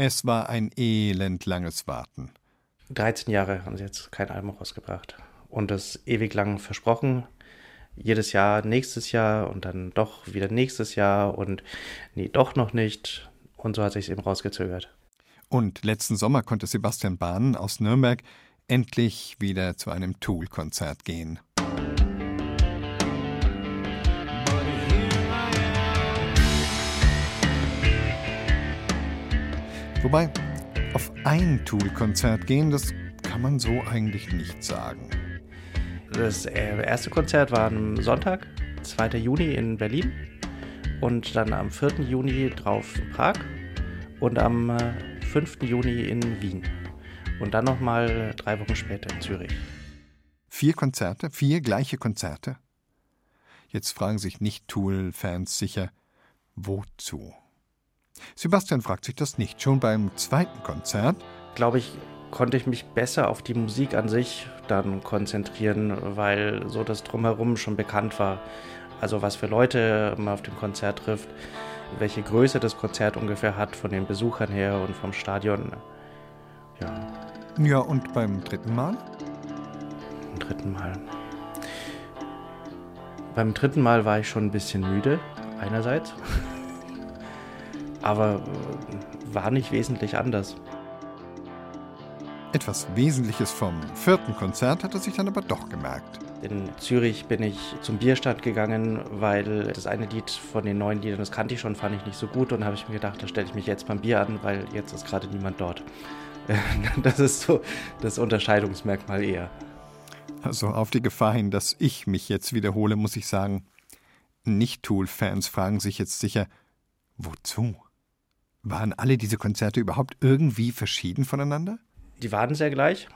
Es war ein elend langes Warten. 13 Jahre haben sie jetzt kein Album rausgebracht. Und das ewig lang versprochen. Jedes Jahr, nächstes Jahr und dann doch wieder nächstes Jahr und nee, doch noch nicht. Und so hat sich eben rausgezögert. Und letzten Sommer konnte Sebastian Bahn aus Nürnberg endlich wieder zu einem Tool-Konzert gehen. Wobei, auf ein Tool-Konzert gehen, das kann man so eigentlich nicht sagen. Das äh, erste Konzert war am Sonntag, 2. Juni in Berlin und dann am 4. Juni drauf in Prag und am 5. Äh, Juni in Wien und dann nochmal drei Wochen später in Zürich. Vier Konzerte, vier gleiche Konzerte? Jetzt fragen sich Nicht-Tool-Fans sicher, wozu? Sebastian fragt sich das nicht. Schon beim zweiten Konzert, glaube ich, konnte ich mich besser auf die Musik an sich dann konzentrieren, weil so das drumherum schon bekannt war. Also was für Leute man auf dem Konzert trifft, welche Größe das Konzert ungefähr hat von den Besuchern her und vom Stadion. Ja. Ja, und beim dritten Mal? Beim dritten Mal. Beim dritten Mal war ich schon ein bisschen müde, einerseits aber äh, war nicht wesentlich anders. Etwas Wesentliches vom vierten Konzert hat er sich dann aber doch gemerkt. In Zürich bin ich zum Bierstand gegangen, weil das eine Lied von den neuen Liedern, das kannte ich schon, fand ich nicht so gut und habe ich mir gedacht, da stelle ich mich jetzt beim Bier an, weil jetzt ist gerade niemand dort. Das ist so das Unterscheidungsmerkmal eher. Also auf die Gefahr hin, dass ich mich jetzt wiederhole, muss ich sagen, Nicht-Tool-Fans fragen sich jetzt sicher, wozu? Waren alle diese Konzerte überhaupt irgendwie verschieden voneinander? Die waren sehr gleich,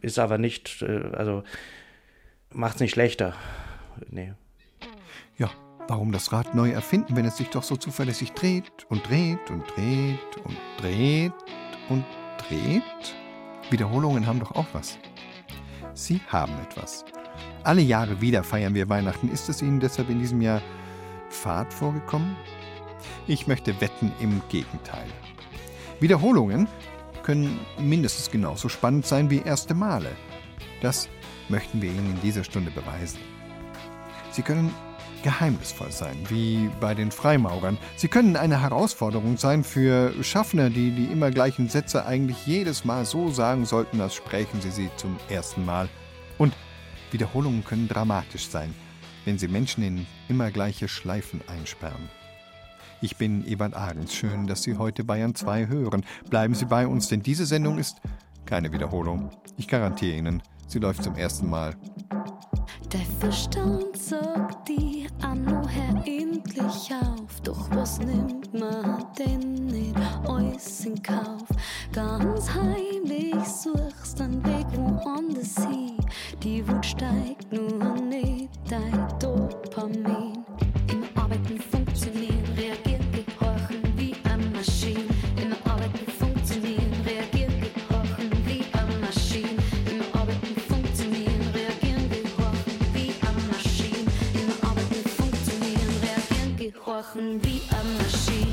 ist aber nicht, äh, also macht es nicht schlechter. Nee. Ja, warum das Rad neu erfinden, wenn es sich doch so zuverlässig dreht und dreht und dreht und dreht und dreht? Wiederholungen haben doch auch was. Sie haben etwas. Alle Jahre wieder feiern wir Weihnachten. Ist es Ihnen deshalb in diesem Jahr Fahrt vorgekommen? Ich möchte wetten im Gegenteil. Wiederholungen können mindestens genauso spannend sein wie erste Male. Das möchten wir Ihnen in dieser Stunde beweisen. Sie können geheimnisvoll sein, wie bei den Freimaurern. Sie können eine Herausforderung sein für Schaffner, die die immer gleichen Sätze eigentlich jedes Mal so sagen sollten, als sprechen sie sie zum ersten Mal. Und Wiederholungen können dramatisch sein, wenn sie Menschen in immer gleiche Schleifen einsperren. Ich bin Ewald Ahrens. Schön, dass Sie heute Bayern 2 hören. Bleiben Sie bei uns, denn diese Sendung ist keine Wiederholung. Ich garantiere Ihnen, sie läuft zum ersten Mal. Der Verstand sagt die Anno Herr endlich auf. Doch was nimmt man denn nicht alles in Kauf? Ganz heimlich suchst einen Weg woanders hin. Die Wut steigt nur nicht dein Dopamin. Machen wie eine Maschine.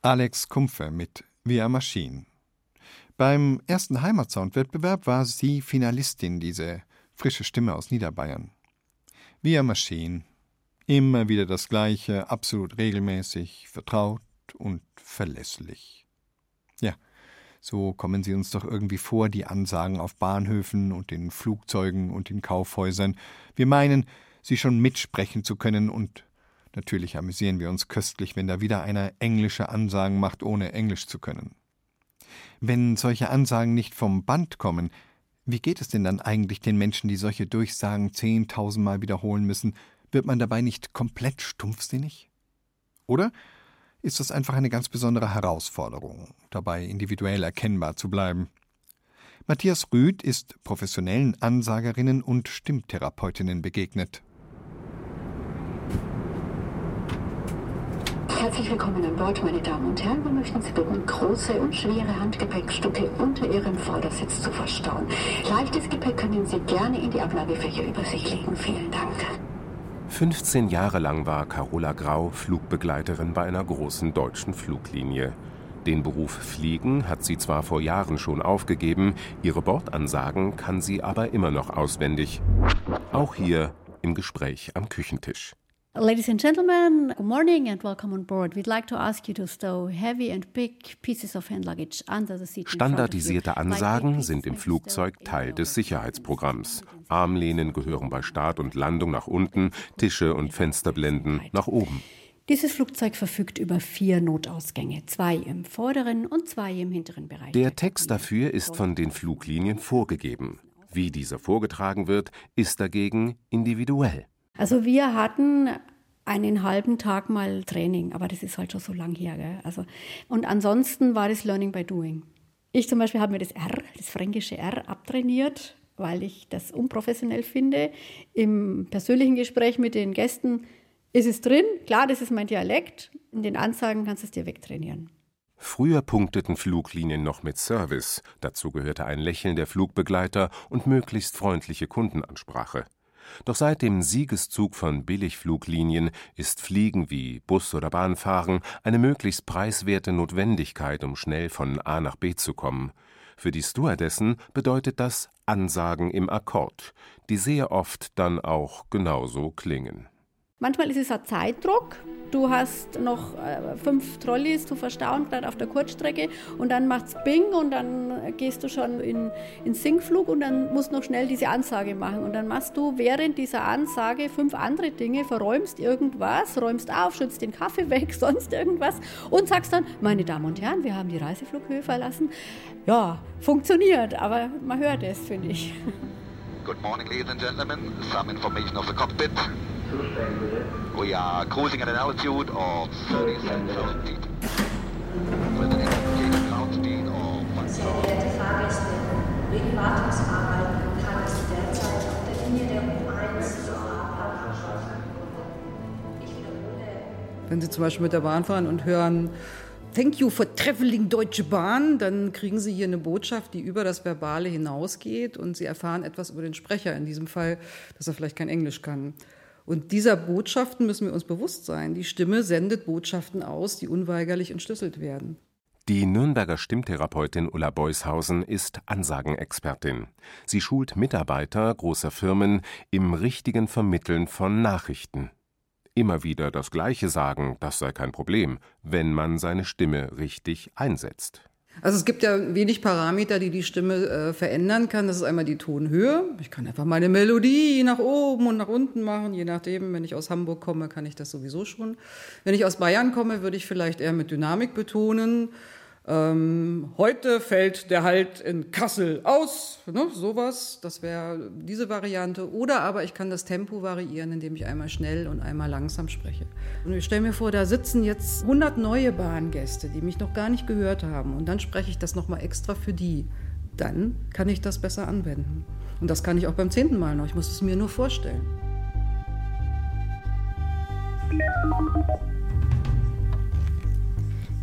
Alex Kumpfe mit Via Maschine. Beim ersten Heimatsound-Wettbewerb war sie Finalistin, diese frische Stimme aus Niederbayern. Via Maschine. Immer wieder das Gleiche, absolut regelmäßig, vertraut und verlässlich. Ja, so kommen sie uns doch irgendwie vor, die Ansagen auf Bahnhöfen und in Flugzeugen und in Kaufhäusern. Wir meinen, sie schon mitsprechen zu können und natürlich amüsieren wir uns köstlich, wenn da wieder einer englische Ansagen macht, ohne Englisch zu können. Wenn solche Ansagen nicht vom Band kommen, wie geht es denn dann eigentlich den Menschen, die solche Durchsagen zehntausendmal wiederholen müssen? Wird man dabei nicht komplett stumpfsinnig? Oder ist das einfach eine ganz besondere Herausforderung, dabei individuell erkennbar zu bleiben? Matthias Rüth ist professionellen Ansagerinnen und Stimmtherapeutinnen begegnet. Herzlich willkommen an Bord, meine Damen und Herren. Wir möchten Sie bitten, große und schwere Handgepäckstücke unter Ihrem Vordersitz zu verstauen. Leichtes Gepäck können Sie gerne in die Ablagefächer über sich legen. Vielen Dank. 15 Jahre lang war Carola Grau Flugbegleiterin bei einer großen deutschen Fluglinie. Den Beruf Fliegen hat sie zwar vor Jahren schon aufgegeben, ihre Bordansagen kann sie aber immer noch auswendig. Auch hier im Gespräch am Küchentisch. Ladies and gentlemen, good morning and welcome on board. We'd like to ask you to stow heavy and big pieces of hand luggage under the seat. Standardisierte Ansagen sind im Flugzeug Teil des Sicherheitsprogramms. Armlehnen gehören bei Start und Landung nach unten, Tische und Fensterblenden nach oben. Dieses Flugzeug verfügt über vier Notausgänge, zwei im vorderen und zwei im hinteren Bereich. Der Text dafür ist von den Fluglinien vorgegeben. Wie dieser vorgetragen wird, ist dagegen individuell. Also wir hatten einen halben Tag mal Training, aber das ist halt schon so lang her. Gell? Also, und ansonsten war das Learning by Doing. Ich zum Beispiel habe mir das R, das fränkische R, abtrainiert, weil ich das unprofessionell finde. Im persönlichen Gespräch mit den Gästen ist es drin, klar, das ist mein Dialekt. In den Ansagen kannst du es dir wegtrainieren. Früher punkteten Fluglinien noch mit Service. Dazu gehörte ein Lächeln der Flugbegleiter und möglichst freundliche Kundenansprache. Doch seit dem Siegeszug von Billigfluglinien ist Fliegen wie Bus- oder Bahnfahren eine möglichst preiswerte Notwendigkeit, um schnell von A nach B zu kommen. Für die Stewardessen bedeutet das Ansagen im Akkord, die sehr oft dann auch genauso klingen. Manchmal ist es ein Zeitdruck. Du hast noch äh, fünf Trolleys zu verstauen, gerade auf der Kurzstrecke. Und dann macht's Bing und dann gehst du schon in, in Sinkflug und dann musst du noch schnell diese Ansage machen. Und dann machst du während dieser Ansage fünf andere Dinge, verräumst irgendwas, räumst auf, schützt den Kaffee weg, sonst irgendwas und sagst dann, meine Damen und Herren, wir haben die Reiseflughöhe verlassen. Ja, funktioniert, aber man hört es, finde ich. Good morning, ladies and gentlemen. Some information of the cockpit. We are cruising at an altitude of 37,000 feet. With an indicated ground speed of Sehr geehrte Fahrgäste, wegen Wartungsarbeiten kann es derzeit auf der Linie der U1 zur. Wenn Sie zum Beispiel mit der Bahn fahren und hören, Thank you for traveling Deutsche Bahn, dann kriegen Sie hier eine Botschaft, die über das Verbale hinausgeht und Sie erfahren etwas über den Sprecher, in diesem Fall, dass er vielleicht kein Englisch kann. Und dieser Botschaften müssen wir uns bewusst sein. Die Stimme sendet Botschaften aus, die unweigerlich entschlüsselt werden. Die Nürnberger Stimmtherapeutin Ulla Beushausen ist Ansagenexpertin. Sie schult Mitarbeiter großer Firmen im richtigen Vermitteln von Nachrichten. Immer wieder das Gleiche sagen, das sei kein Problem, wenn man seine Stimme richtig einsetzt. Also es gibt ja wenig Parameter, die die Stimme äh, verändern kann. Das ist einmal die Tonhöhe. Ich kann einfach meine Melodie nach oben und nach unten machen, je nachdem. Wenn ich aus Hamburg komme, kann ich das sowieso schon. Wenn ich aus Bayern komme, würde ich vielleicht eher mit Dynamik betonen. Ähm, heute fällt der Halt in Kassel aus, ne, sowas, das wäre diese Variante. Oder aber ich kann das Tempo variieren, indem ich einmal schnell und einmal langsam spreche. Und ich stelle mir vor, da sitzen jetzt 100 neue Bahngäste, die mich noch gar nicht gehört haben. Und dann spreche ich das nochmal extra für die. Dann kann ich das besser anwenden. Und das kann ich auch beim zehnten Mal noch. Ich muss es mir nur vorstellen.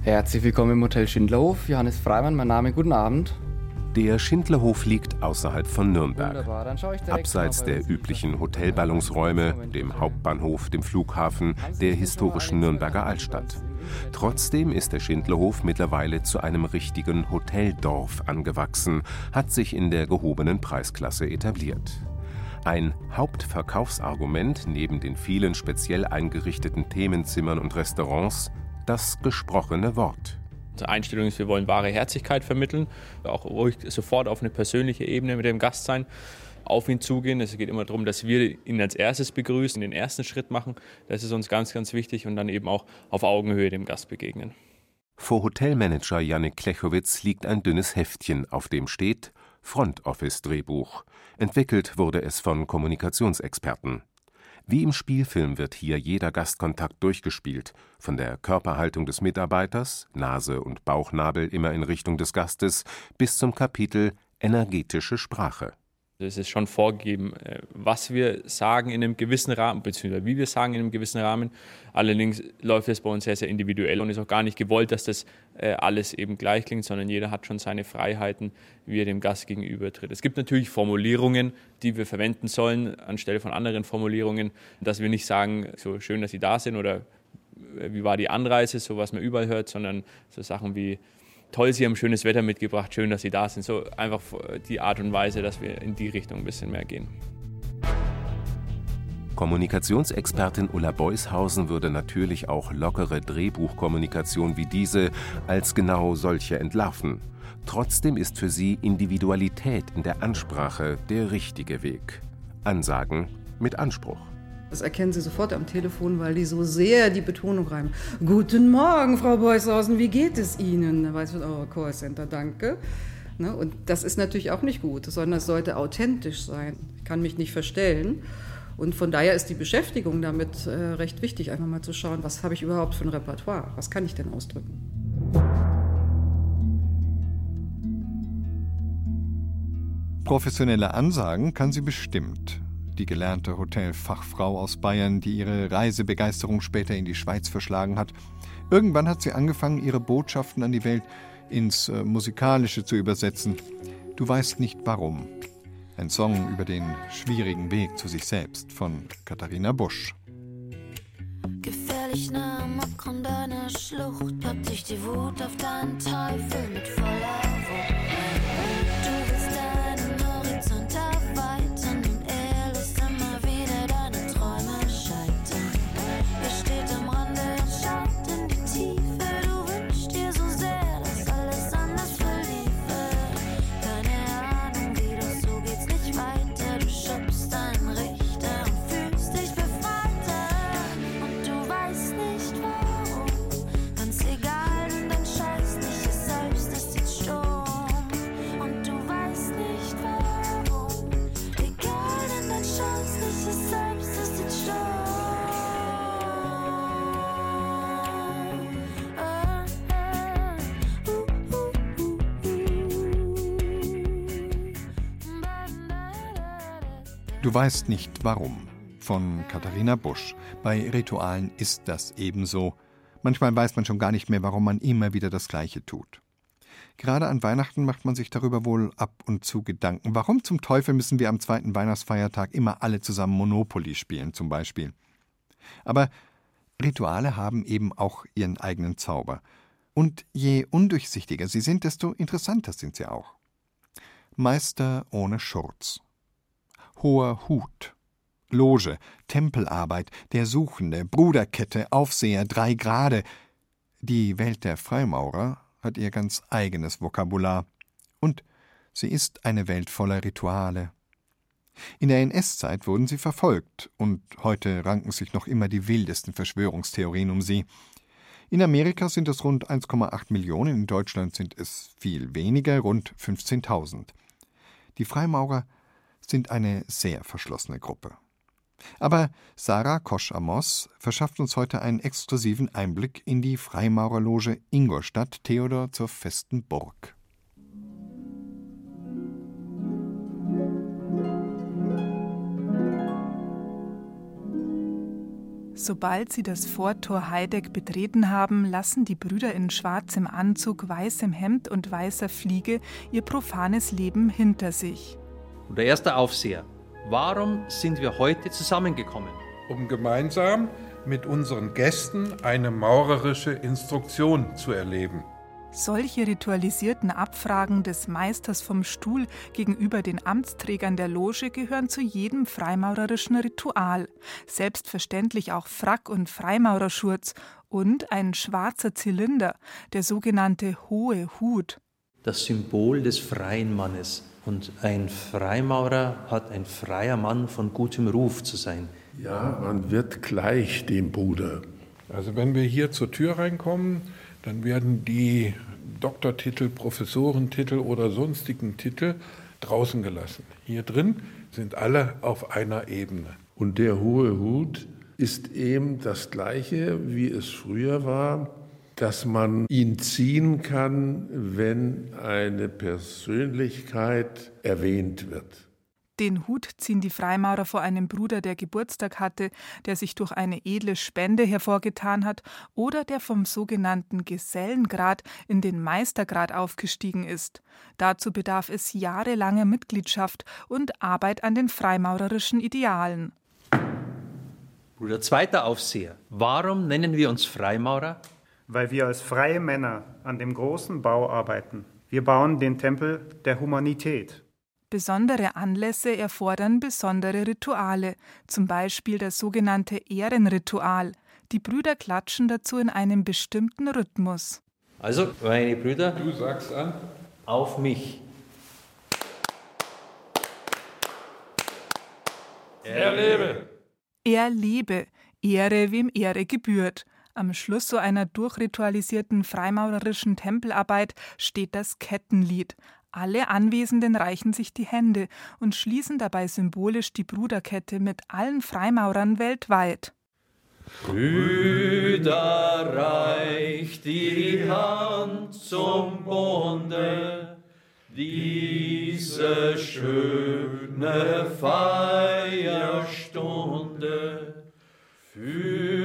Herzlich willkommen im Hotel Schindlerhof. Johannes Freimann, mein Name, guten Abend. Der Schindlerhof liegt außerhalb von Nürnberg. Abseits der üblichen Hotelballungsräume, dem Hauptbahnhof, dem Flughafen, der historischen Nürnberger Altstadt. Trotzdem ist der Schindlerhof mittlerweile zu einem richtigen Hoteldorf angewachsen, hat sich in der gehobenen Preisklasse etabliert. Ein Hauptverkaufsargument neben den vielen speziell eingerichteten Themenzimmern und Restaurants das gesprochene Wort. Unsere Einstellung ist, wir wollen wahre Herzlichkeit vermitteln, auch ruhig sofort auf eine persönliche Ebene mit dem Gast sein, auf ihn zugehen. Es geht immer darum, dass wir ihn als erstes begrüßen, den ersten Schritt machen. Das ist uns ganz, ganz wichtig und dann eben auch auf Augenhöhe dem Gast begegnen. Vor Hotelmanager Janik Klechowitz liegt ein dünnes Heftchen, auf dem steht Front Office Drehbuch. Entwickelt wurde es von Kommunikationsexperten. Wie im Spielfilm wird hier jeder Gastkontakt durchgespielt, von der Körperhaltung des Mitarbeiters, Nase und Bauchnabel immer in Richtung des Gastes, bis zum Kapitel energetische Sprache. Es ist schon vorgegeben, äh, was wir sagen in einem gewissen Rahmen, beziehungsweise wie wir sagen in einem gewissen Rahmen. Allerdings läuft es bei uns sehr, sehr individuell und ist auch gar nicht gewollt, dass das äh, alles eben gleich klingt, sondern jeder hat schon seine Freiheiten, wie er dem Gast gegenüber tritt. Es gibt natürlich Formulierungen, die wir verwenden sollen, anstelle von anderen Formulierungen, dass wir nicht sagen, so schön, dass Sie da sind oder äh, wie war die Anreise, so was man überall hört, sondern so Sachen wie toll, Sie haben schönes Wetter mitgebracht, schön, dass Sie da sind. So einfach die Art und Weise, dass wir in die Richtung ein bisschen mehr gehen. Kommunikationsexpertin Ulla Beushausen würde natürlich auch lockere Drehbuchkommunikation wie diese als genau solche entlarven. Trotzdem ist für sie Individualität in der Ansprache der richtige Weg. Ansagen mit Anspruch. Das erkennen Sie sofort am Telefon, weil die so sehr die Betonung reimen. Guten Morgen, Frau Beushausen, wie geht es Ihnen? Da weiß man, oh, Callcenter, danke. Ne? Und das ist natürlich auch nicht gut, sondern es sollte authentisch sein. Ich kann mich nicht verstellen. Und von daher ist die Beschäftigung damit äh, recht wichtig, einfach mal zu schauen, was habe ich überhaupt für ein Repertoire? Was kann ich denn ausdrücken? Professionelle Ansagen kann sie bestimmt die gelernte Hotelfachfrau aus Bayern, die ihre Reisebegeisterung später in die Schweiz verschlagen hat. Irgendwann hat sie angefangen, ihre Botschaften an die Welt ins äh, Musikalische zu übersetzen. Du weißt nicht warum. Ein Song über den schwierigen Weg zu sich selbst von Katharina Busch. Gefährlich nah am Abgrund einer Schlucht packt dich die Wut auf deinen Teufel mit voller Du weißt nicht warum von Katharina Busch. Bei Ritualen ist das ebenso. Manchmal weiß man schon gar nicht mehr, warum man immer wieder das Gleiche tut. Gerade an Weihnachten macht man sich darüber wohl ab und zu Gedanken. Warum zum Teufel müssen wir am zweiten Weihnachtsfeiertag immer alle zusammen Monopoly spielen, zum Beispiel? Aber Rituale haben eben auch ihren eigenen Zauber. Und je undurchsichtiger sie sind, desto interessanter sind sie auch. Meister ohne Schurz hoher Hut. Loge, Tempelarbeit, der Suchende, Bruderkette, Aufseher, drei Grade. Die Welt der Freimaurer hat ihr ganz eigenes Vokabular. Und sie ist eine Welt voller Rituale. In der NS-Zeit wurden sie verfolgt, und heute ranken sich noch immer die wildesten Verschwörungstheorien um sie. In Amerika sind es rund 1,8 Millionen, in Deutschland sind es viel weniger, rund 15.000. Die Freimaurer sind eine sehr verschlossene Gruppe. Aber Sarah Kosch-Amos verschafft uns heute einen exklusiven Einblick in die Freimaurerloge Ingolstadt Theodor zur festen Burg. Sobald sie das Vortor Heideck betreten haben, lassen die Brüder in schwarzem Anzug, weißem Hemd und weißer Fliege ihr profanes Leben hinter sich. Und der erste Aufseher, warum sind wir heute zusammengekommen? Um gemeinsam mit unseren Gästen eine maurerische Instruktion zu erleben. Solche ritualisierten Abfragen des Meisters vom Stuhl gegenüber den Amtsträgern der Loge gehören zu jedem freimaurerischen Ritual. Selbstverständlich auch Frack und Freimaurerschurz und ein schwarzer Zylinder, der sogenannte hohe Hut. Das Symbol des freien Mannes. Und ein Freimaurer hat ein freier Mann von gutem Ruf zu sein. Ja, man wird gleich dem Bruder. Also wenn wir hier zur Tür reinkommen, dann werden die Doktortitel, Professorentitel oder sonstigen Titel draußen gelassen. Hier drin sind alle auf einer Ebene. Und der hohe Hut ist eben das gleiche, wie es früher war dass man ihn ziehen kann, wenn eine Persönlichkeit erwähnt wird. Den Hut ziehen die Freimaurer vor einem Bruder, der Geburtstag hatte, der sich durch eine edle Spende hervorgetan hat oder der vom sogenannten Gesellengrad in den Meistergrad aufgestiegen ist. Dazu bedarf es jahrelanger Mitgliedschaft und Arbeit an den freimaurerischen Idealen. Bruder zweiter Aufseher, warum nennen wir uns Freimaurer? Weil wir als freie Männer an dem großen Bau arbeiten. Wir bauen den Tempel der Humanität. Besondere Anlässe erfordern besondere Rituale, zum Beispiel das sogenannte Ehrenritual. Die Brüder klatschen dazu in einem bestimmten Rhythmus. Also, meine Brüder, du sagst an, auf mich. Er lebe! Er lebe, Ehre wem Ehre gebührt. Am Schluss so einer durchritualisierten freimaurerischen Tempelarbeit steht das Kettenlied. Alle Anwesenden reichen sich die Hände und schließen dabei symbolisch die Bruderkette mit allen Freimaurern weltweit. Brüder, reicht die Hand zum Bunde, diese schöne Feierstunde. Uns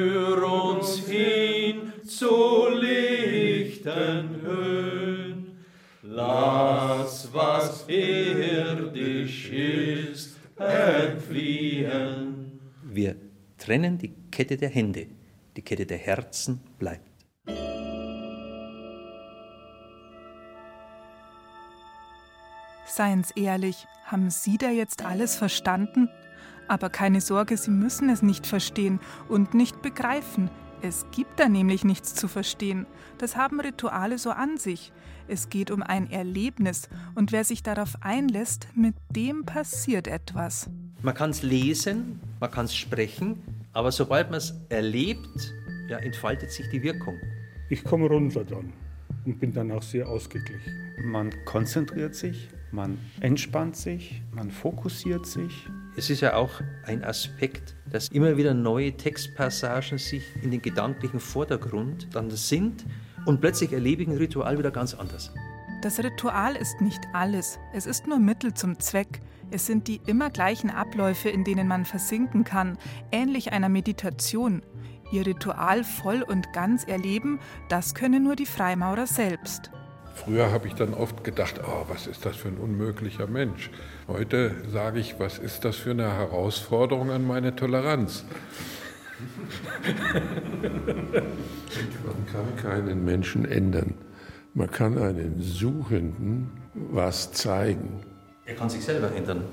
hin zu lichten Höhen, lass was irdisch ist entfliehen. Wir trennen die Kette der Hände, die Kette der Herzen bleibt. Seien's ehrlich, haben Sie da jetzt alles verstanden? Aber keine Sorge, Sie müssen es nicht verstehen und nicht begreifen. Es gibt da nämlich nichts zu verstehen. Das haben Rituale so an sich. Es geht um ein Erlebnis und wer sich darauf einlässt, mit dem passiert etwas. Man kann es lesen, man kann es sprechen, aber sobald man es erlebt, ja, entfaltet sich die Wirkung. Ich komme runter dann und bin dann auch sehr ausgeglichen. Man konzentriert sich, man entspannt sich, man fokussiert sich. Es ist ja auch ein Aspekt, dass immer wieder neue Textpassagen sich in den gedanklichen Vordergrund dann sind und plötzlich erlebe ich ein Ritual wieder ganz anders. Das Ritual ist nicht alles, es ist nur Mittel zum Zweck. Es sind die immer gleichen Abläufe, in denen man versinken kann, ähnlich einer Meditation. Ihr Ritual voll und ganz erleben, das können nur die Freimaurer selbst. Früher habe ich dann oft gedacht, oh, was ist das für ein unmöglicher Mensch. Heute sage ich, was ist das für eine Herausforderung an meine Toleranz. Man kann keinen Menschen ändern. Man kann einen Suchenden was zeigen. Er kann sich selber ändern.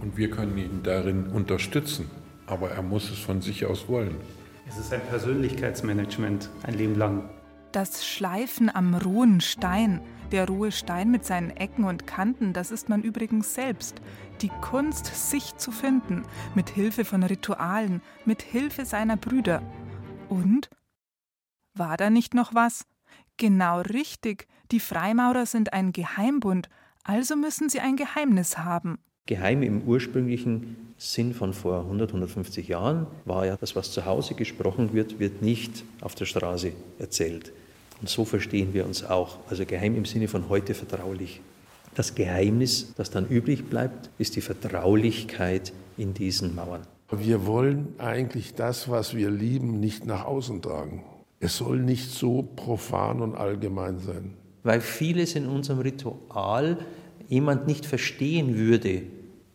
Und wir können ihn darin unterstützen. Aber er muss es von sich aus wollen. Es ist ein Persönlichkeitsmanagement, ein Leben lang. Das Schleifen am rohen Stein, der rohe Stein mit seinen Ecken und Kanten, das ist man übrigens selbst. Die Kunst, sich zu finden, mit Hilfe von Ritualen, mit Hilfe seiner Brüder. Und? War da nicht noch was? Genau richtig, die Freimaurer sind ein Geheimbund, also müssen sie ein Geheimnis haben. Geheim im ursprünglichen Sinn von vor 100, 150 Jahren war ja, das, was zu Hause gesprochen wird, wird nicht auf der Straße erzählt. Und so verstehen wir uns auch. Also geheim im Sinne von heute vertraulich. Das Geheimnis, das dann übrig bleibt, ist die Vertraulichkeit in diesen Mauern. Wir wollen eigentlich das, was wir lieben, nicht nach außen tragen. Es soll nicht so profan und allgemein sein. Weil vieles in unserem Ritual jemand nicht verstehen würde,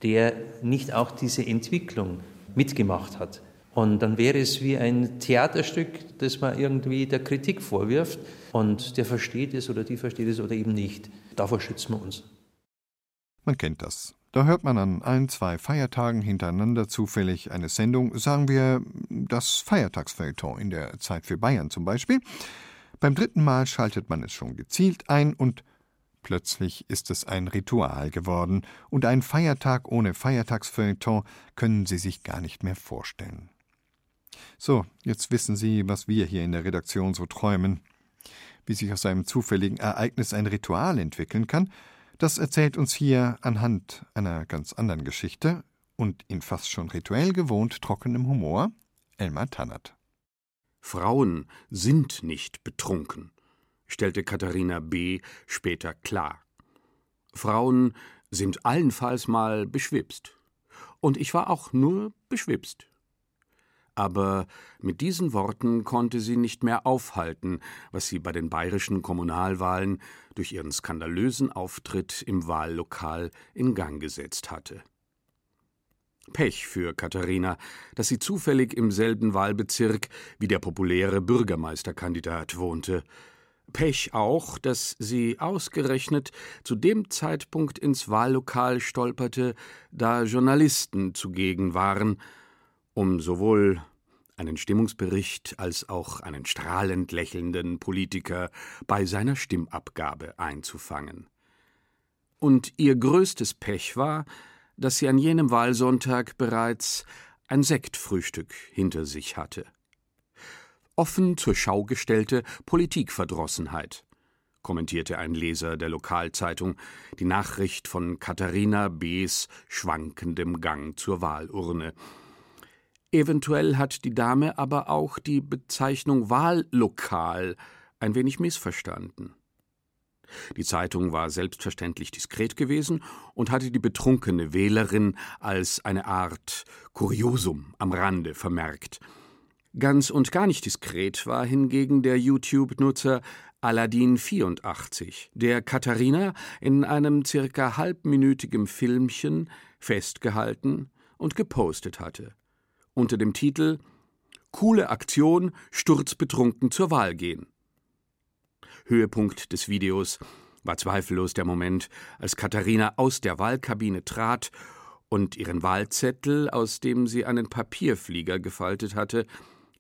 der nicht auch diese Entwicklung mitgemacht hat. Und dann wäre es wie ein Theaterstück, das man irgendwie der Kritik vorwirft und der versteht es oder die versteht es oder eben nicht. Davor schützen wir uns. Man kennt das. Da hört man an ein, zwei Feiertagen hintereinander zufällig eine Sendung, sagen wir das Feiertagsfeuilleton in der Zeit für Bayern zum Beispiel. Beim dritten Mal schaltet man es schon gezielt ein und plötzlich ist es ein Ritual geworden und ein Feiertag ohne Feiertagsfeuilleton können Sie sich gar nicht mehr vorstellen. So, jetzt wissen Sie, was wir hier in der Redaktion so träumen. Wie sich aus einem zufälligen Ereignis ein Ritual entwickeln kann, das erzählt uns hier anhand einer ganz anderen Geschichte und in fast schon rituell gewohnt trockenem Humor Elmar Tannert. Frauen sind nicht betrunken, stellte Katharina B. später klar. Frauen sind allenfalls mal beschwipst. Und ich war auch nur beschwipst. Aber mit diesen Worten konnte sie nicht mehr aufhalten, was sie bei den bayerischen Kommunalwahlen durch ihren skandalösen Auftritt im Wahllokal in Gang gesetzt hatte. Pech für Katharina, dass sie zufällig im selben Wahlbezirk wie der populäre Bürgermeisterkandidat wohnte. Pech auch, dass sie ausgerechnet zu dem Zeitpunkt ins Wahllokal stolperte, da Journalisten zugegen waren, um sowohl einen Stimmungsbericht als auch einen strahlend lächelnden Politiker bei seiner Stimmabgabe einzufangen. Und ihr größtes Pech war, dass sie an jenem Wahlsonntag bereits ein Sektfrühstück hinter sich hatte. Offen zur Schau gestellte Politikverdrossenheit, kommentierte ein Leser der Lokalzeitung die Nachricht von Katharina B.s schwankendem Gang zur Wahlurne. Eventuell hat die Dame aber auch die Bezeichnung Wahllokal ein wenig missverstanden. Die Zeitung war selbstverständlich diskret gewesen und hatte die betrunkene Wählerin als eine Art Kuriosum am Rande vermerkt. Ganz und gar nicht diskret war hingegen der YouTube-Nutzer Aladdin84, der Katharina in einem circa halbminütigem Filmchen festgehalten und gepostet hatte. Unter dem Titel Coole Aktion, sturzbetrunken zur Wahl gehen. Höhepunkt des Videos war zweifellos der Moment, als Katharina aus der Wahlkabine trat und ihren Wahlzettel, aus dem sie einen Papierflieger gefaltet hatte,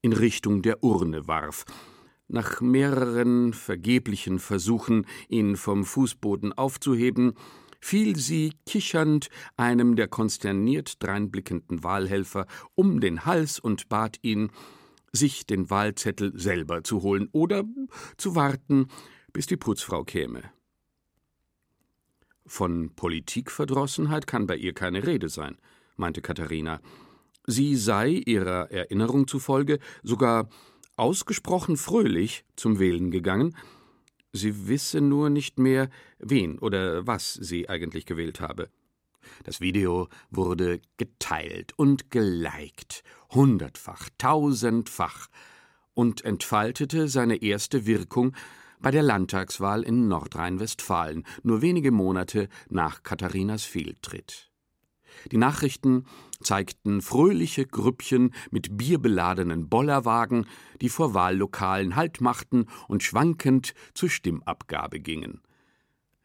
in Richtung der Urne warf. Nach mehreren vergeblichen Versuchen, ihn vom Fußboden aufzuheben, fiel sie kichernd einem der konsterniert dreinblickenden Wahlhelfer um den Hals und bat ihn, sich den Wahlzettel selber zu holen oder zu warten, bis die Putzfrau käme. Von Politikverdrossenheit kann bei ihr keine Rede sein, meinte Katharina. Sie sei ihrer Erinnerung zufolge sogar ausgesprochen fröhlich zum Wählen gegangen, sie wisse nur nicht mehr, wen oder was sie eigentlich gewählt habe. Das Video wurde geteilt und geliked, hundertfach, tausendfach, und entfaltete seine erste Wirkung bei der Landtagswahl in Nordrhein-Westfalen, nur wenige Monate nach Katharinas Fehltritt. Die Nachrichten zeigten fröhliche Grüppchen mit bierbeladenen Bollerwagen, die vor Wahllokalen Halt machten und schwankend zur Stimmabgabe gingen.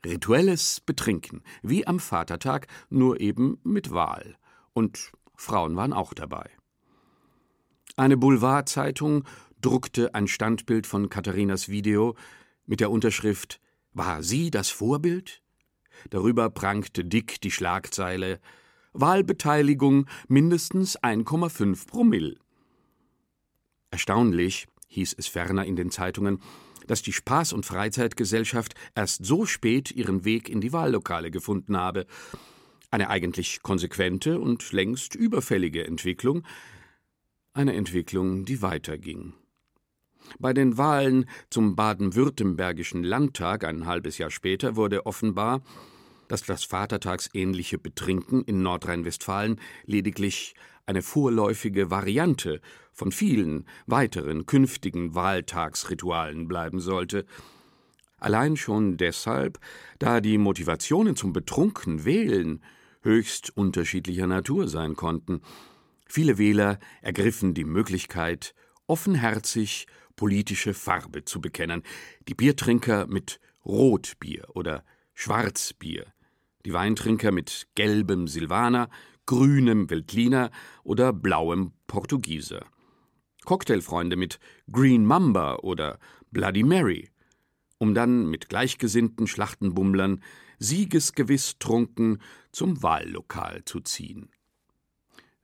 Rituelles Betrinken, wie am Vatertag, nur eben mit Wahl. Und Frauen waren auch dabei. Eine Boulevardzeitung druckte ein Standbild von Katharinas Video mit der Unterschrift War sie das Vorbild? Darüber prangte dick die Schlagzeile Wahlbeteiligung mindestens 1,5 Promille. Erstaunlich, hieß es ferner in den Zeitungen, dass die Spaß- und Freizeitgesellschaft erst so spät ihren Weg in die Wahllokale gefunden habe. Eine eigentlich konsequente und längst überfällige Entwicklung, eine Entwicklung, die weiterging. Bei den Wahlen zum baden-württembergischen Landtag ein halbes Jahr später wurde offenbar, dass das vatertagsähnliche Betrinken in Nordrhein-Westfalen lediglich eine vorläufige Variante von vielen weiteren künftigen Wahltagsritualen bleiben sollte. Allein schon deshalb, da die Motivationen zum betrunken Wählen höchst unterschiedlicher Natur sein konnten. Viele Wähler ergriffen die Möglichkeit, offenherzig politische Farbe zu bekennen, die Biertrinker mit Rotbier oder Schwarzbier, die Weintrinker mit gelbem Silvaner, grünem Veltliner oder blauem Portugieser. Cocktailfreunde mit Green Mamba oder Bloody Mary, um dann mit gleichgesinnten Schlachtenbummlern siegesgewiss trunken zum Wahllokal zu ziehen.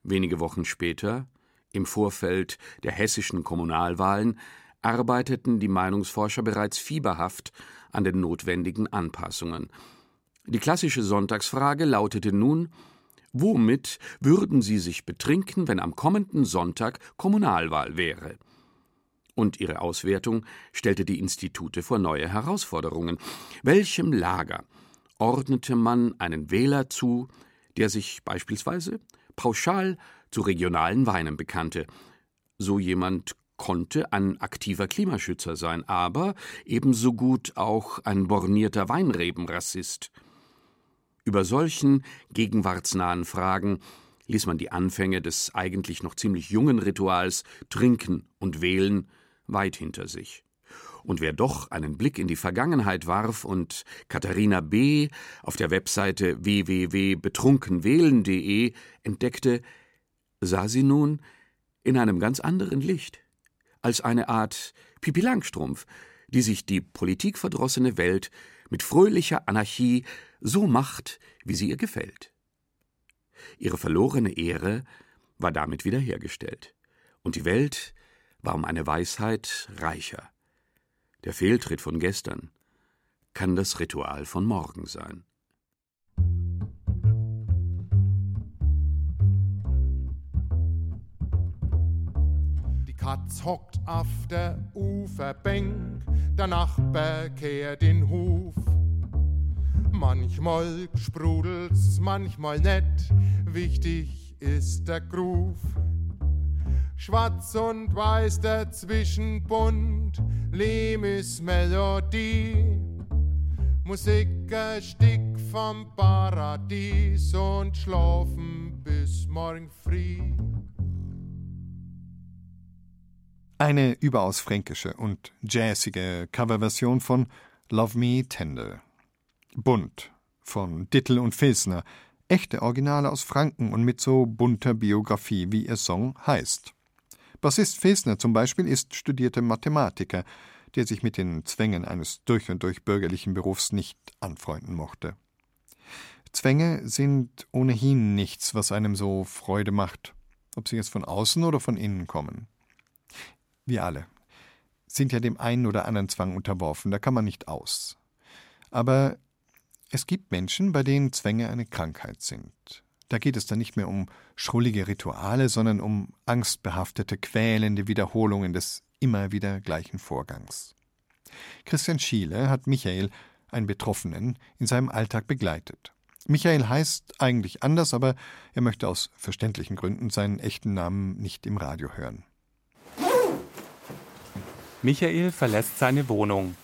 Wenige Wochen später, im Vorfeld der hessischen Kommunalwahlen, arbeiteten die Meinungsforscher bereits fieberhaft an den notwendigen Anpassungen. Die klassische Sonntagsfrage lautete nun Womit würden Sie sich betrinken, wenn am kommenden Sonntag Kommunalwahl wäre? Und ihre Auswertung stellte die Institute vor neue Herausforderungen. Welchem Lager ordnete man einen Wähler zu, der sich beispielsweise pauschal zu regionalen Weinen bekannte. So jemand konnte ein aktiver Klimaschützer sein, aber ebenso gut auch ein bornierter Weinrebenrassist. Über solchen gegenwartsnahen Fragen ließ man die Anfänge des eigentlich noch ziemlich jungen Rituals Trinken und Wählen weit hinter sich. Und wer doch einen Blick in die Vergangenheit warf und Katharina B. auf der Webseite www.betrunkenwählen.de entdeckte, sah sie nun in einem ganz anderen Licht, als eine Art Pipi Langstrumpf, die sich die politikverdrossene Welt mit fröhlicher Anarchie so macht, wie sie ihr gefällt. Ihre verlorene Ehre war damit wiederhergestellt, und die Welt war um eine Weisheit reicher. Der Fehltritt von gestern kann das Ritual von morgen sein. Katz hockt auf der Uferbank, der Nachbar kehrt den Huf. Manchmal sprudelt's, manchmal nicht, wichtig ist der Groove. Schwarz und weiß dazwischen bunt, Lehm Melodie. Musik ein Stück vom Paradies und schlafen bis morgen früh. Eine überaus fränkische und jazzige Coverversion von Love Me Tender. Bunt von Dittel und Filsner, echte Originale aus Franken und mit so bunter Biografie, wie ihr Song heißt. Bassist Fesner zum Beispiel ist studierter Mathematiker, der sich mit den Zwängen eines durch und durch bürgerlichen Berufs nicht anfreunden mochte. Zwänge sind ohnehin nichts, was einem so Freude macht, ob sie jetzt von außen oder von innen kommen. Wir alle sind ja dem einen oder anderen Zwang unterworfen, da kann man nicht aus. Aber es gibt Menschen, bei denen Zwänge eine Krankheit sind. Da geht es dann nicht mehr um schrullige Rituale, sondern um angstbehaftete, quälende Wiederholungen des immer wieder gleichen Vorgangs. Christian Schiele hat Michael, einen Betroffenen, in seinem Alltag begleitet. Michael heißt eigentlich anders, aber er möchte aus verständlichen Gründen seinen echten Namen nicht im Radio hören. Michael verlässt seine Wohnung,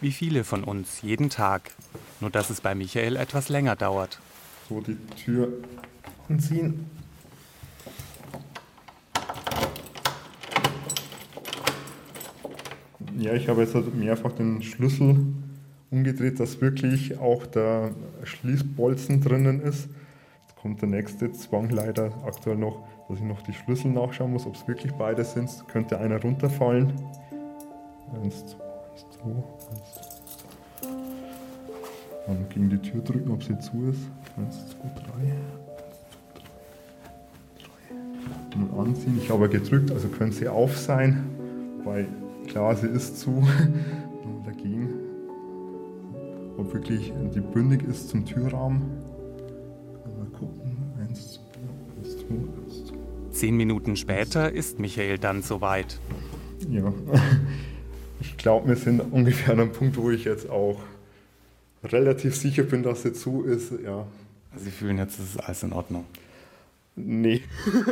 wie viele von uns jeden Tag, nur dass es bei Michael etwas länger dauert. So die Tür anziehen. Ja, ich habe jetzt halt mehrfach den Schlüssel umgedreht, dass wirklich auch der Schließbolzen drinnen ist. Jetzt kommt der nächste Zwang leider aktuell noch, dass ich noch die Schlüssel nachschauen muss, ob es wirklich beide sind. Könnte einer runterfallen. Eins, zwei, eins, zwei, eins, zwei. Dann gegen die Tür drücken, ob sie zu ist. Eins, zwei, drei. und anziehen. Ich habe gedrückt, also können sie auf sein, weil klar, sie ist zu dagegen. Ob wirklich die bündig ist zum Türrahmen. Mal gucken. Eins, zwei, eins, zwei, eins, zwei. Zehn Minuten später ist Michael dann soweit. Ja, glaube, wir sind ungefähr an einem Punkt, wo ich jetzt auch relativ sicher bin, dass sie zu ist. Ja. Sie fühlen jetzt, es ist alles in Ordnung. Nee.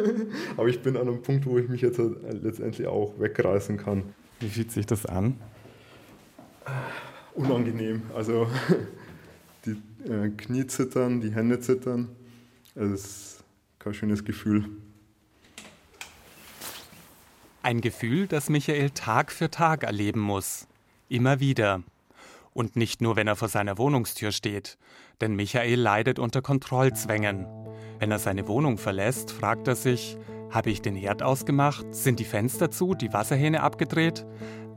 Aber ich bin an einem Punkt, wo ich mich jetzt letztendlich auch wegreißen kann. Wie fühlt sich das an? Unangenehm. Also die äh, Knie zittern, die Hände zittern. Es ist kein schönes Gefühl. Ein Gefühl, das Michael Tag für Tag erleben muss. Immer wieder. Und nicht nur, wenn er vor seiner Wohnungstür steht, denn Michael leidet unter Kontrollzwängen. Wenn er seine Wohnung verlässt, fragt er sich, habe ich den Herd ausgemacht? Sind die Fenster zu, die Wasserhähne abgedreht?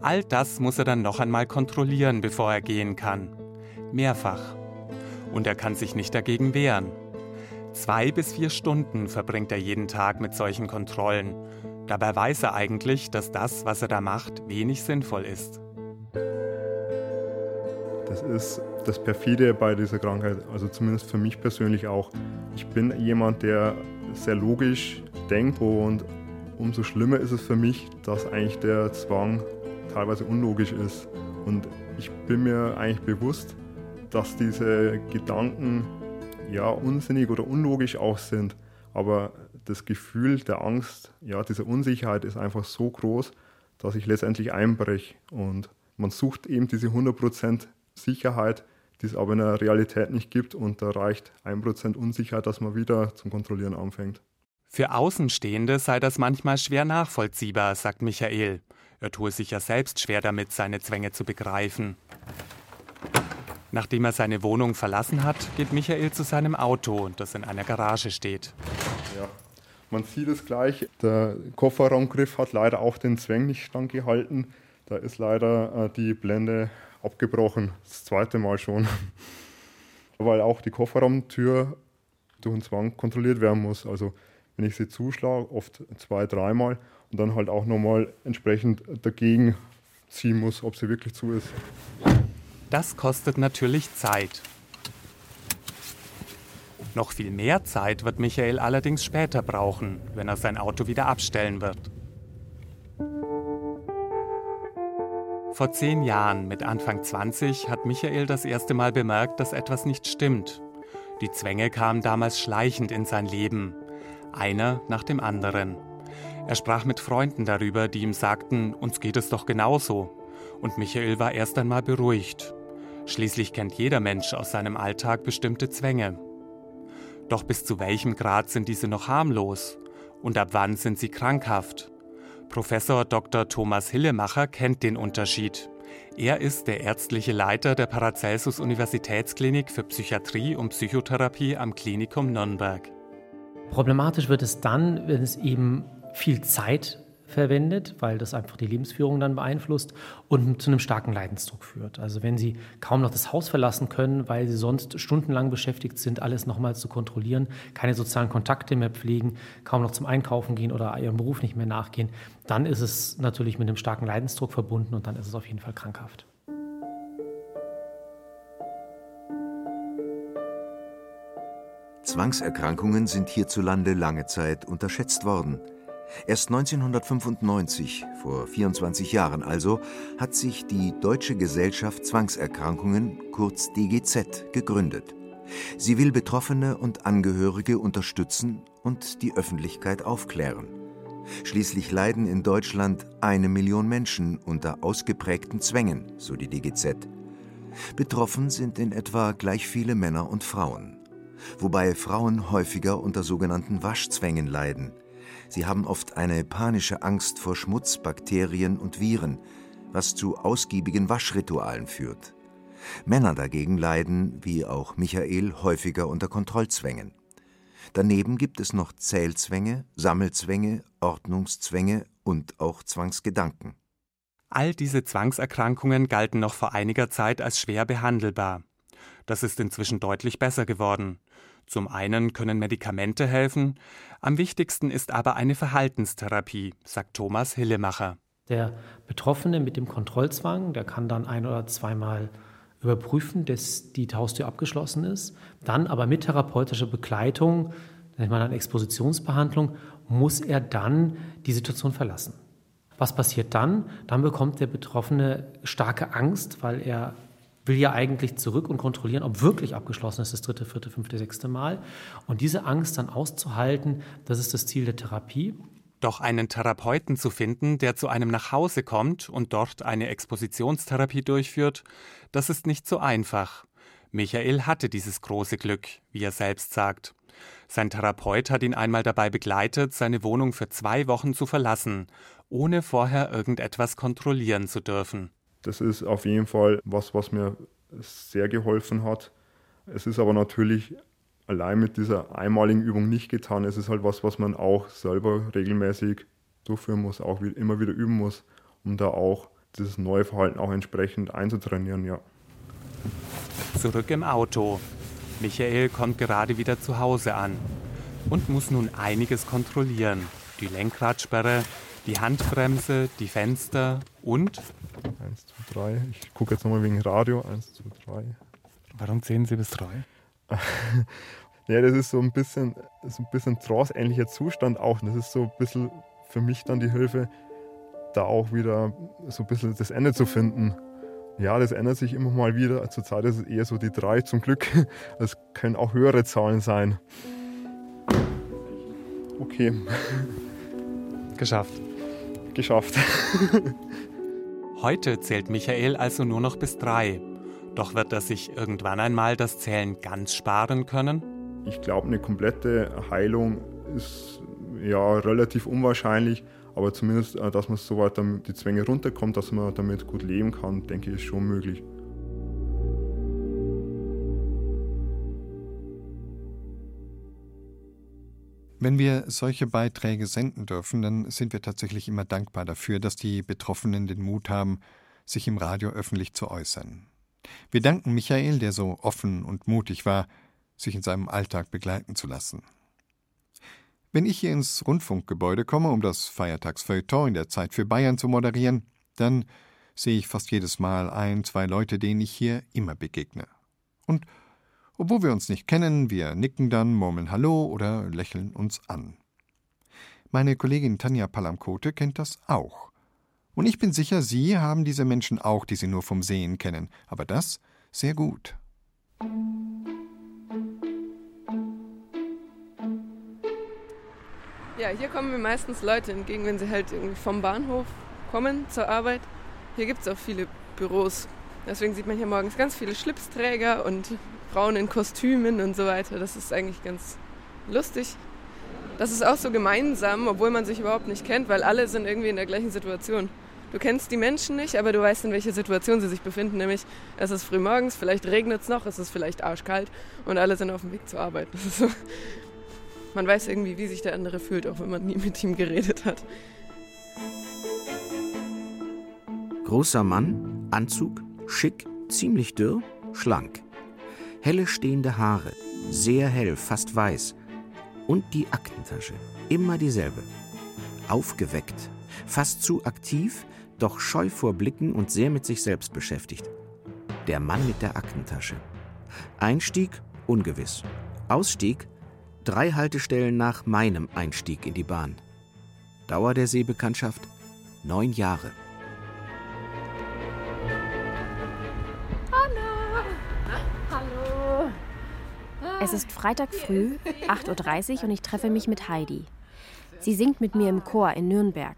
All das muss er dann noch einmal kontrollieren, bevor er gehen kann. Mehrfach. Und er kann sich nicht dagegen wehren. Zwei bis vier Stunden verbringt er jeden Tag mit solchen Kontrollen. Dabei weiß er eigentlich, dass das, was er da macht, wenig sinnvoll ist. Das ist das Perfide bei dieser Krankheit, also zumindest für mich persönlich auch. Ich bin jemand, der sehr logisch denkt und umso schlimmer ist es für mich, dass eigentlich der Zwang teilweise unlogisch ist. Und ich bin mir eigentlich bewusst, dass diese Gedanken ja unsinnig oder unlogisch auch sind. Aber das Gefühl der Angst, ja, dieser Unsicherheit ist einfach so groß, dass ich letztendlich einbreche. Und man sucht eben diese 100% Sicherheit, die es aber in der Realität nicht gibt. Und da reicht 1% Unsicherheit, dass man wieder zum Kontrollieren anfängt. Für Außenstehende sei das manchmal schwer nachvollziehbar, sagt Michael. Er tue sich ja selbst schwer damit, seine Zwänge zu begreifen. Nachdem er seine Wohnung verlassen hat, geht Michael zu seinem Auto, das in einer Garage steht. Ja, man sieht es gleich. Der Kofferraumgriff hat leider auch den Zwang nicht standgehalten. Da ist leider äh, die Blende abgebrochen. Das zweite Mal schon. Weil auch die Kofferraumtür durch den Zwang kontrolliert werden muss. Also wenn ich sie zuschlage, oft zwei, dreimal und dann halt auch nochmal entsprechend dagegen ziehen muss, ob sie wirklich zu ist. Das kostet natürlich Zeit. Noch viel mehr Zeit wird Michael allerdings später brauchen, wenn er sein Auto wieder abstellen wird. Vor zehn Jahren, mit Anfang 20, hat Michael das erste Mal bemerkt, dass etwas nicht stimmt. Die Zwänge kamen damals schleichend in sein Leben, einer nach dem anderen. Er sprach mit Freunden darüber, die ihm sagten, uns geht es doch genauso. Und Michael war erst einmal beruhigt. Schließlich kennt jeder Mensch aus seinem Alltag bestimmte Zwänge. Doch bis zu welchem Grad sind diese noch harmlos? Und ab wann sind sie krankhaft? Professor Dr. Thomas Hillemacher kennt den Unterschied. Er ist der ärztliche Leiter der Paracelsus Universitätsklinik für Psychiatrie und Psychotherapie am Klinikum Nürnberg. Problematisch wird es dann, wenn es eben viel Zeit verwendet, weil das einfach die Lebensführung dann beeinflusst und zu einem starken Leidensdruck führt. Also wenn Sie kaum noch das Haus verlassen können, weil Sie sonst stundenlang beschäftigt sind, alles nochmal zu kontrollieren, keine sozialen Kontakte mehr pflegen, kaum noch zum Einkaufen gehen oder Ihrem Beruf nicht mehr nachgehen, dann ist es natürlich mit einem starken Leidensdruck verbunden und dann ist es auf jeden Fall krankhaft. Zwangserkrankungen sind hierzulande lange Zeit unterschätzt worden. Erst 1995, vor 24 Jahren also, hat sich die Deutsche Gesellschaft Zwangserkrankungen, kurz DGZ, gegründet. Sie will Betroffene und Angehörige unterstützen und die Öffentlichkeit aufklären. Schließlich leiden in Deutschland eine Million Menschen unter ausgeprägten Zwängen, so die DGZ. Betroffen sind in etwa gleich viele Männer und Frauen, wobei Frauen häufiger unter sogenannten Waschzwängen leiden – Sie haben oft eine panische Angst vor Schmutz, Bakterien und Viren, was zu ausgiebigen Waschritualen führt. Männer dagegen leiden, wie auch Michael, häufiger unter Kontrollzwängen. Daneben gibt es noch Zählzwänge, Sammelzwänge, Ordnungszwänge und auch Zwangsgedanken. All diese Zwangserkrankungen galten noch vor einiger Zeit als schwer behandelbar. Das ist inzwischen deutlich besser geworden. Zum einen können Medikamente helfen, am wichtigsten ist aber eine Verhaltenstherapie, sagt Thomas Hillemacher. Der Betroffene mit dem Kontrollzwang, der kann dann ein oder zweimal überprüfen, dass die Haustür abgeschlossen ist. Dann aber mit therapeutischer Begleitung, nennt man dann Expositionsbehandlung, muss er dann die Situation verlassen. Was passiert dann? Dann bekommt der Betroffene starke Angst, weil er will ja eigentlich zurück und kontrollieren, ob wirklich abgeschlossen ist das dritte, vierte, fünfte, sechste Mal. Und diese Angst dann auszuhalten, das ist das Ziel der Therapie. Doch einen Therapeuten zu finden, der zu einem nach Hause kommt und dort eine Expositionstherapie durchführt, das ist nicht so einfach. Michael hatte dieses große Glück, wie er selbst sagt. Sein Therapeut hat ihn einmal dabei begleitet, seine Wohnung für zwei Wochen zu verlassen, ohne vorher irgendetwas kontrollieren zu dürfen. Das ist auf jeden Fall was, was mir sehr geholfen hat. Es ist aber natürlich allein mit dieser einmaligen Übung nicht getan. Es ist halt was, was man auch selber regelmäßig durchführen muss, auch immer wieder üben muss, um da auch dieses neue Verhalten auch entsprechend einzutrainieren, ja. Zurück im Auto. Michael kommt gerade wieder zu Hause an und muss nun einiges kontrollieren. Die Lenkradsperre, die Handbremse, die Fenster und 1, 2, 3. Ich gucke jetzt nochmal wegen Radio. 1, 2, 3. Warum zählen Sie bis 3? ja, das ist so ein bisschen, so ein bisschen trance-ähnlicher Zustand auch. das ist so ein bisschen für mich dann die Hilfe, da auch wieder so ein bisschen das Ende zu finden. Ja, das ändert sich immer mal wieder. Zurzeit ist es eher so die 3 zum Glück. Es können auch höhere Zahlen sein. Okay. Geschafft. Geschafft. Heute zählt Michael also nur noch bis drei. Doch wird er sich irgendwann einmal das Zählen ganz sparen können? Ich glaube, eine komplette Heilung ist ja relativ unwahrscheinlich, aber zumindest, äh, dass man so weit die Zwänge runterkommt, dass man damit gut leben kann, denke ich, ist schon möglich. Wenn wir solche Beiträge senden dürfen, dann sind wir tatsächlich immer dankbar dafür, dass die Betroffenen den Mut haben, sich im Radio öffentlich zu äußern. Wir danken Michael, der so offen und mutig war, sich in seinem Alltag begleiten zu lassen. Wenn ich hier ins Rundfunkgebäude komme, um das Feiertagsfeuilleton in der Zeit für Bayern zu moderieren, dann sehe ich fast jedes Mal ein, zwei Leute, denen ich hier immer begegne. Und obwohl wir uns nicht kennen, wir nicken dann, murmeln Hallo oder lächeln uns an. Meine Kollegin Tanja Palamkote kennt das auch. Und ich bin sicher, Sie haben diese Menschen auch, die Sie nur vom Sehen kennen, aber das sehr gut. Ja, hier kommen mir meistens Leute entgegen, wenn sie halt irgendwie vom Bahnhof kommen zur Arbeit. Hier gibt es auch viele Büros. Deswegen sieht man hier morgens ganz viele Schlipsträger und Frauen in Kostümen und so weiter. Das ist eigentlich ganz lustig. Das ist auch so gemeinsam, obwohl man sich überhaupt nicht kennt, weil alle sind irgendwie in der gleichen Situation. Du kennst die Menschen nicht, aber du weißt, in welcher Situation sie sich befinden. Nämlich, es ist früh morgens, vielleicht regnet es noch, es ist vielleicht arschkalt und alle sind auf dem Weg zur Arbeit. So. Man weiß irgendwie, wie sich der andere fühlt, auch wenn man nie mit ihm geredet hat. Großer Mann, Anzug, schick, ziemlich dürr, schlank. Helle stehende Haare, sehr hell, fast weiß. Und die Aktentasche, immer dieselbe. Aufgeweckt, fast zu aktiv, doch scheu vor Blicken und sehr mit sich selbst beschäftigt. Der Mann mit der Aktentasche. Einstieg ungewiss. Ausstieg drei Haltestellen nach meinem Einstieg in die Bahn. Dauer der Seebekanntschaft neun Jahre. Es ist Freitag früh, 8.30 Uhr und ich treffe mich mit Heidi. Sie singt mit mir im Chor in Nürnberg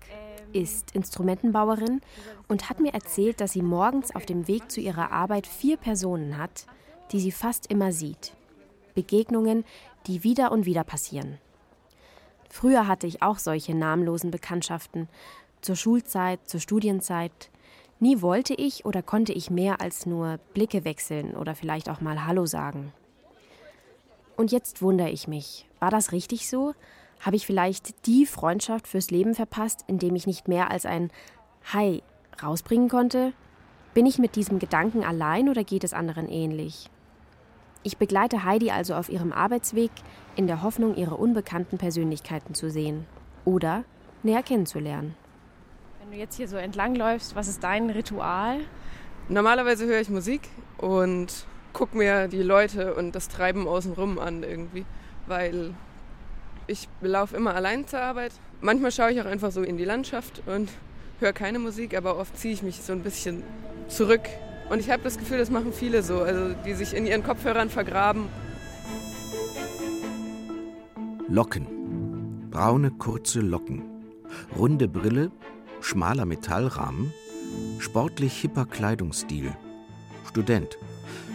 ist Instrumentenbauerin und hat mir erzählt, dass sie morgens auf dem Weg zu ihrer Arbeit vier Personen hat, die sie fast immer sieht. Begegnungen, die wieder und wieder passieren. Früher hatte ich auch solche namenlosen Bekanntschaften, zur Schulzeit, zur Studienzeit. Nie wollte ich oder konnte ich mehr als nur Blicke wechseln oder vielleicht auch mal Hallo sagen. Und jetzt wundere ich mich, war das richtig so? Habe ich vielleicht die Freundschaft fürs Leben verpasst, indem ich nicht mehr als ein Hi rausbringen konnte? Bin ich mit diesem Gedanken allein oder geht es anderen ähnlich? Ich begleite Heidi also auf ihrem Arbeitsweg in der Hoffnung, ihre unbekannten Persönlichkeiten zu sehen oder näher kennenzulernen. Wenn du jetzt hier so entlangläufst, was ist dein Ritual? Normalerweise höre ich Musik und gucke mir die Leute und das Treiben außenrum an irgendwie, weil ich laufe immer allein zur Arbeit. Manchmal schaue ich auch einfach so in die Landschaft und höre keine Musik, aber oft ziehe ich mich so ein bisschen zurück. Und ich habe das Gefühl, das machen viele so, also die sich in ihren Kopfhörern vergraben. Locken. Braune, kurze Locken. Runde Brille, schmaler Metallrahmen, sportlich hipper Kleidungsstil. Student.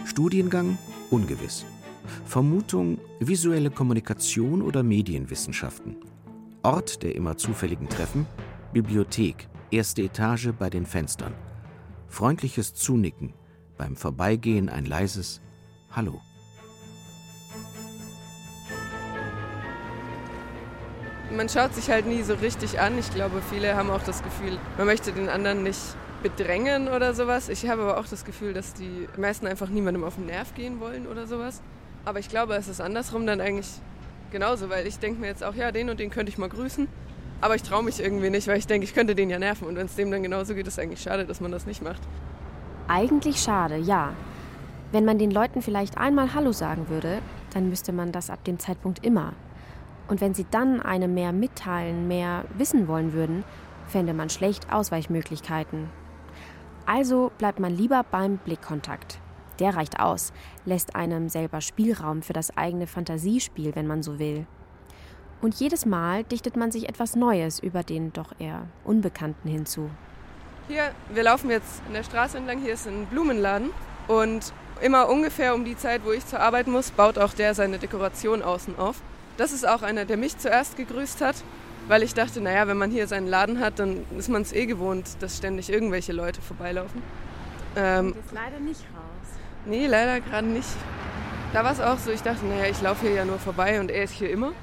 Studiengang ungewiss. Vermutung visuelle Kommunikation oder Medienwissenschaften. Ort der immer zufälligen Treffen Bibliothek, erste Etage bei den Fenstern. Freundliches Zunicken, beim Vorbeigehen ein leises Hallo. Man schaut sich halt nie so richtig an. Ich glaube, viele haben auch das Gefühl, man möchte den anderen nicht bedrängen oder sowas. Ich habe aber auch das Gefühl, dass die meisten einfach niemandem auf den Nerv gehen wollen oder sowas. Aber ich glaube, es ist andersrum dann eigentlich genauso, weil ich denke mir jetzt auch, ja, den und den könnte ich mal grüßen. Aber ich traue mich irgendwie nicht, weil ich denke, ich könnte den ja nerven. Und wenn es dem dann genauso geht, ist es eigentlich schade, dass man das nicht macht. Eigentlich schade, ja. Wenn man den Leuten vielleicht einmal Hallo sagen würde, dann müsste man das ab dem Zeitpunkt immer. Und wenn sie dann einem mehr mitteilen, mehr wissen wollen würden, fände man schlecht Ausweichmöglichkeiten. Also bleibt man lieber beim Blickkontakt. Der reicht aus, lässt einem selber Spielraum für das eigene Fantasiespiel, wenn man so will. Und jedes Mal dichtet man sich etwas Neues über den doch eher Unbekannten hinzu. Hier, wir laufen jetzt in der Straße entlang, hier ist ein Blumenladen und immer ungefähr um die Zeit, wo ich zur Arbeit muss, baut auch der seine Dekoration außen auf. Das ist auch einer, der mich zuerst gegrüßt hat, weil ich dachte, naja, wenn man hier seinen Laden hat, dann ist man es eh gewohnt, dass ständig irgendwelche Leute vorbeilaufen. Ähm, das leider nicht raus. Nee, leider gerade nicht. Da war es auch so, ich dachte, naja, ich laufe hier ja nur vorbei und er ist hier immer.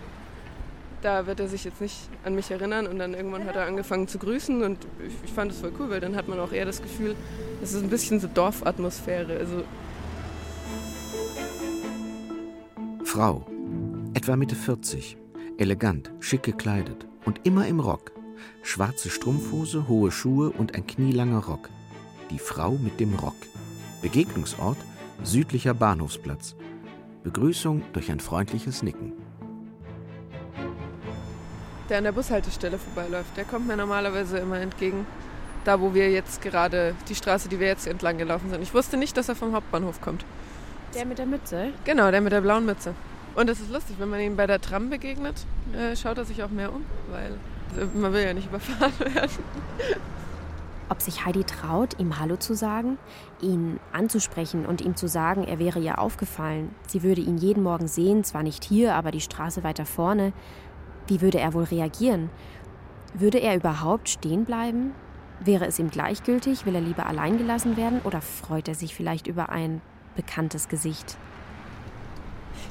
Da wird er sich jetzt nicht an mich erinnern und dann irgendwann hat er angefangen zu grüßen und ich, ich fand es voll cool, weil dann hat man auch eher das Gefühl, es ist ein bisschen so Dorfatmosphäre. Also Frau, etwa Mitte 40, elegant, schick gekleidet und immer im Rock. Schwarze Strumpfhose, hohe Schuhe und ein knielanger Rock. Die Frau mit dem Rock. Begegnungsort südlicher Bahnhofsplatz. Begrüßung durch ein freundliches Nicken. Der an der Bushaltestelle vorbeiläuft, der kommt mir normalerweise immer entgegen. Da, wo wir jetzt gerade, die Straße, die wir jetzt entlang gelaufen sind. Ich wusste nicht, dass er vom Hauptbahnhof kommt. Der mit der Mütze? Genau, der mit der blauen Mütze. Und es ist lustig, wenn man ihm bei der Tram begegnet, äh, schaut er sich auch mehr um, weil man will ja nicht überfahren werden. Ob sich Heidi traut, ihm Hallo zu sagen, ihn anzusprechen und ihm zu sagen, er wäre ihr aufgefallen. Sie würde ihn jeden Morgen sehen, zwar nicht hier, aber die Straße weiter vorne. Wie würde er wohl reagieren? Würde er überhaupt stehen bleiben? Wäre es ihm gleichgültig? Will er lieber allein gelassen werden? Oder freut er sich vielleicht über ein bekanntes Gesicht.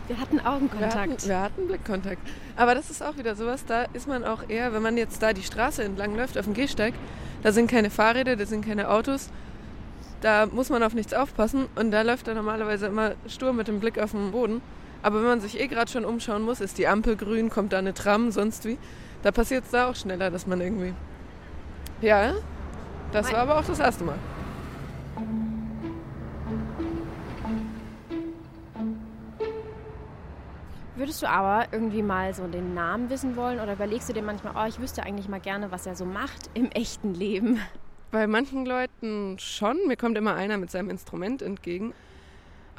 Wir hatten Augenkontakt. Wir hatten, wir hatten Blickkontakt. Aber das ist auch wieder sowas, da ist man auch eher, wenn man jetzt da die Straße entlang läuft, auf dem Gehsteig, da sind keine Fahrräder, da sind keine Autos, da muss man auf nichts aufpassen und da läuft er normalerweise immer stur mit dem Blick auf den Boden. Aber wenn man sich eh gerade schon umschauen muss, ist die Ampel grün, kommt da eine Tram, sonst wie, da passiert es da auch schneller, dass man irgendwie. Ja, das war aber auch das erste Mal. Würdest du aber irgendwie mal so den Namen wissen wollen oder überlegst du dir manchmal, oh, ich wüsste eigentlich mal gerne, was er so macht im echten Leben? Bei manchen Leuten schon. Mir kommt immer einer mit seinem Instrument entgegen.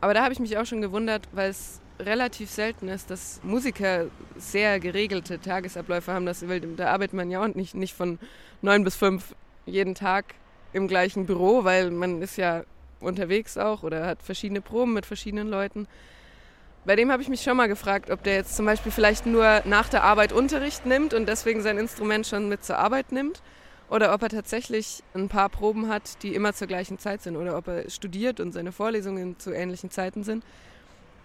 Aber da habe ich mich auch schon gewundert, weil es relativ selten ist, dass Musiker sehr geregelte Tagesabläufe haben. Das, da arbeitet man ja auch nicht, nicht von neun bis fünf jeden Tag im gleichen Büro, weil man ist ja unterwegs auch oder hat verschiedene Proben mit verschiedenen Leuten. Bei dem habe ich mich schon mal gefragt, ob der jetzt zum Beispiel vielleicht nur nach der Arbeit Unterricht nimmt und deswegen sein Instrument schon mit zur Arbeit nimmt. Oder ob er tatsächlich ein paar Proben hat, die immer zur gleichen Zeit sind. Oder ob er studiert und seine Vorlesungen zu ähnlichen Zeiten sind.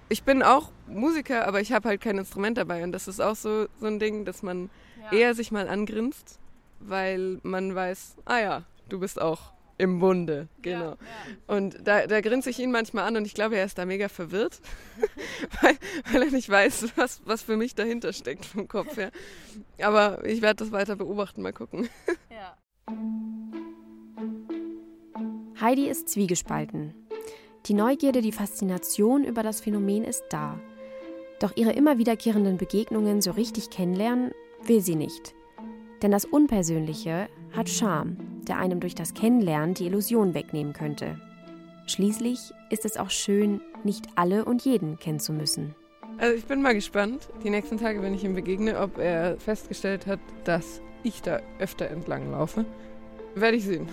Ich bin auch Musiker, aber ich habe halt kein Instrument dabei. Und das ist auch so, so ein Ding, dass man ja. eher sich mal angrinst, weil man weiß, ah ja, du bist auch im Bunde, genau. Ja, ja. Und da, da grinse ich ihn manchmal an und ich glaube, er ist da mega verwirrt, weil, weil, er nicht weiß, was, was für mich dahinter steckt vom Kopf her. Aber ich werde das weiter beobachten, mal gucken. Ja. Heidi ist zwiegespalten. Die Neugierde, die Faszination über das Phänomen ist da. Doch ihre immer wiederkehrenden Begegnungen so richtig kennenlernen will sie nicht. Denn das Unpersönliche hat Charme, der einem durch das Kennenlernen die Illusion wegnehmen könnte. Schließlich ist es auch schön, nicht alle und jeden kennen zu müssen. Also ich bin mal gespannt, die nächsten Tage, wenn ich ihm begegne, ob er festgestellt hat, dass ich da öfter entlang laufe. Werde ich sehen.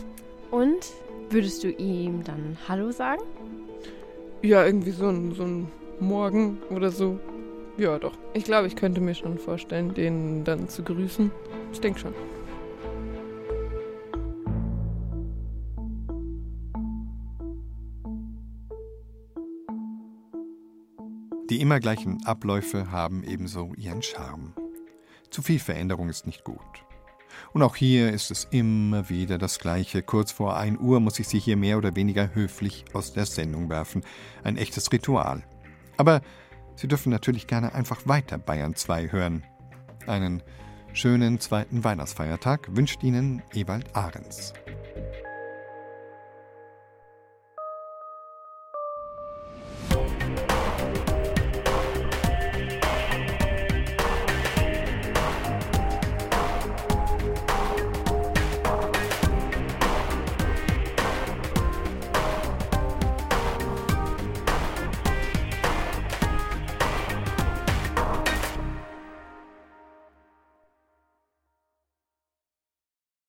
Und würdest du ihm dann Hallo sagen? Ja, irgendwie so ein, so ein Morgen oder so. Ja, doch. Ich glaube, ich könnte mir schon vorstellen, den dann zu grüßen. Ich denke schon. Die immer gleichen Abläufe haben ebenso ihren Charme. Zu viel Veränderung ist nicht gut. Und auch hier ist es immer wieder das Gleiche. Kurz vor 1 Uhr muss ich sie hier mehr oder weniger höflich aus der Sendung werfen. Ein echtes Ritual. Aber Sie dürfen natürlich gerne einfach weiter Bayern 2 hören. Einen schönen zweiten Weihnachtsfeiertag wünscht Ihnen Ewald Ahrens.